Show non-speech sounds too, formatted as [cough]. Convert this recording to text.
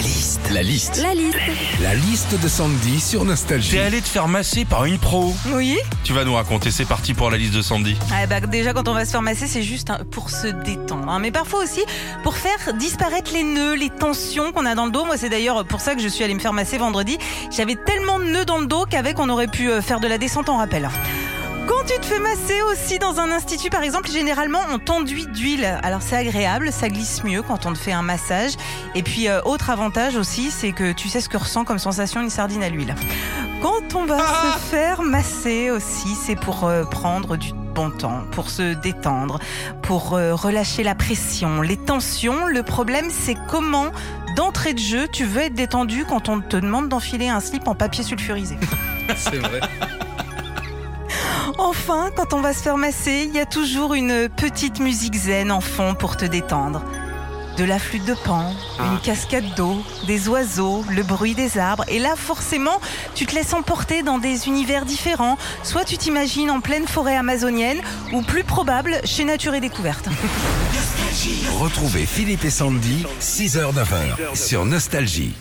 La liste. La liste. La liste. La liste de Sandy sur Nostalgie. T'es allé te faire masser par une pro. Oui. Tu vas nous raconter, c'est parti pour la liste de Sandy. Ah bah, déjà, quand on va se faire masser, c'est juste hein, pour se détendre. hein. Mais parfois aussi pour faire disparaître les nœuds, les tensions qu'on a dans le dos. Moi, c'est d'ailleurs pour ça que je suis allée me faire masser vendredi. J'avais tellement de nœuds dans le dos qu'avec, on aurait pu euh, faire de la descente en rappel. Quand tu te fais masser aussi dans un institut, par exemple, généralement, on t'enduit d'huile. Alors c'est agréable, ça glisse mieux quand on te fait un massage. Et puis, euh, autre avantage aussi, c'est que tu sais ce que ressent comme sensation une sardine à l'huile. Quand on va se faire masser aussi, c'est pour euh, prendre du bon temps, pour se détendre, pour euh, relâcher la pression, les tensions. Le problème, c'est comment, d'entrée de jeu, tu veux être détendu quand on te demande d'enfiler un slip en papier sulfurisé. [laughs] C'est vrai. Enfin, quand on va se faire masser, il y a toujours une petite musique zen en fond pour te détendre. De la flûte de pan, une cascade d'eau, des oiseaux, le bruit des arbres. Et là, forcément, tu te laisses emporter dans des univers différents. Soit tu t'imagines en pleine forêt amazonienne, ou plus probable, chez Nature et Découverte. Retrouvez Philippe et Sandy, 6h-9h sur Nostalgie.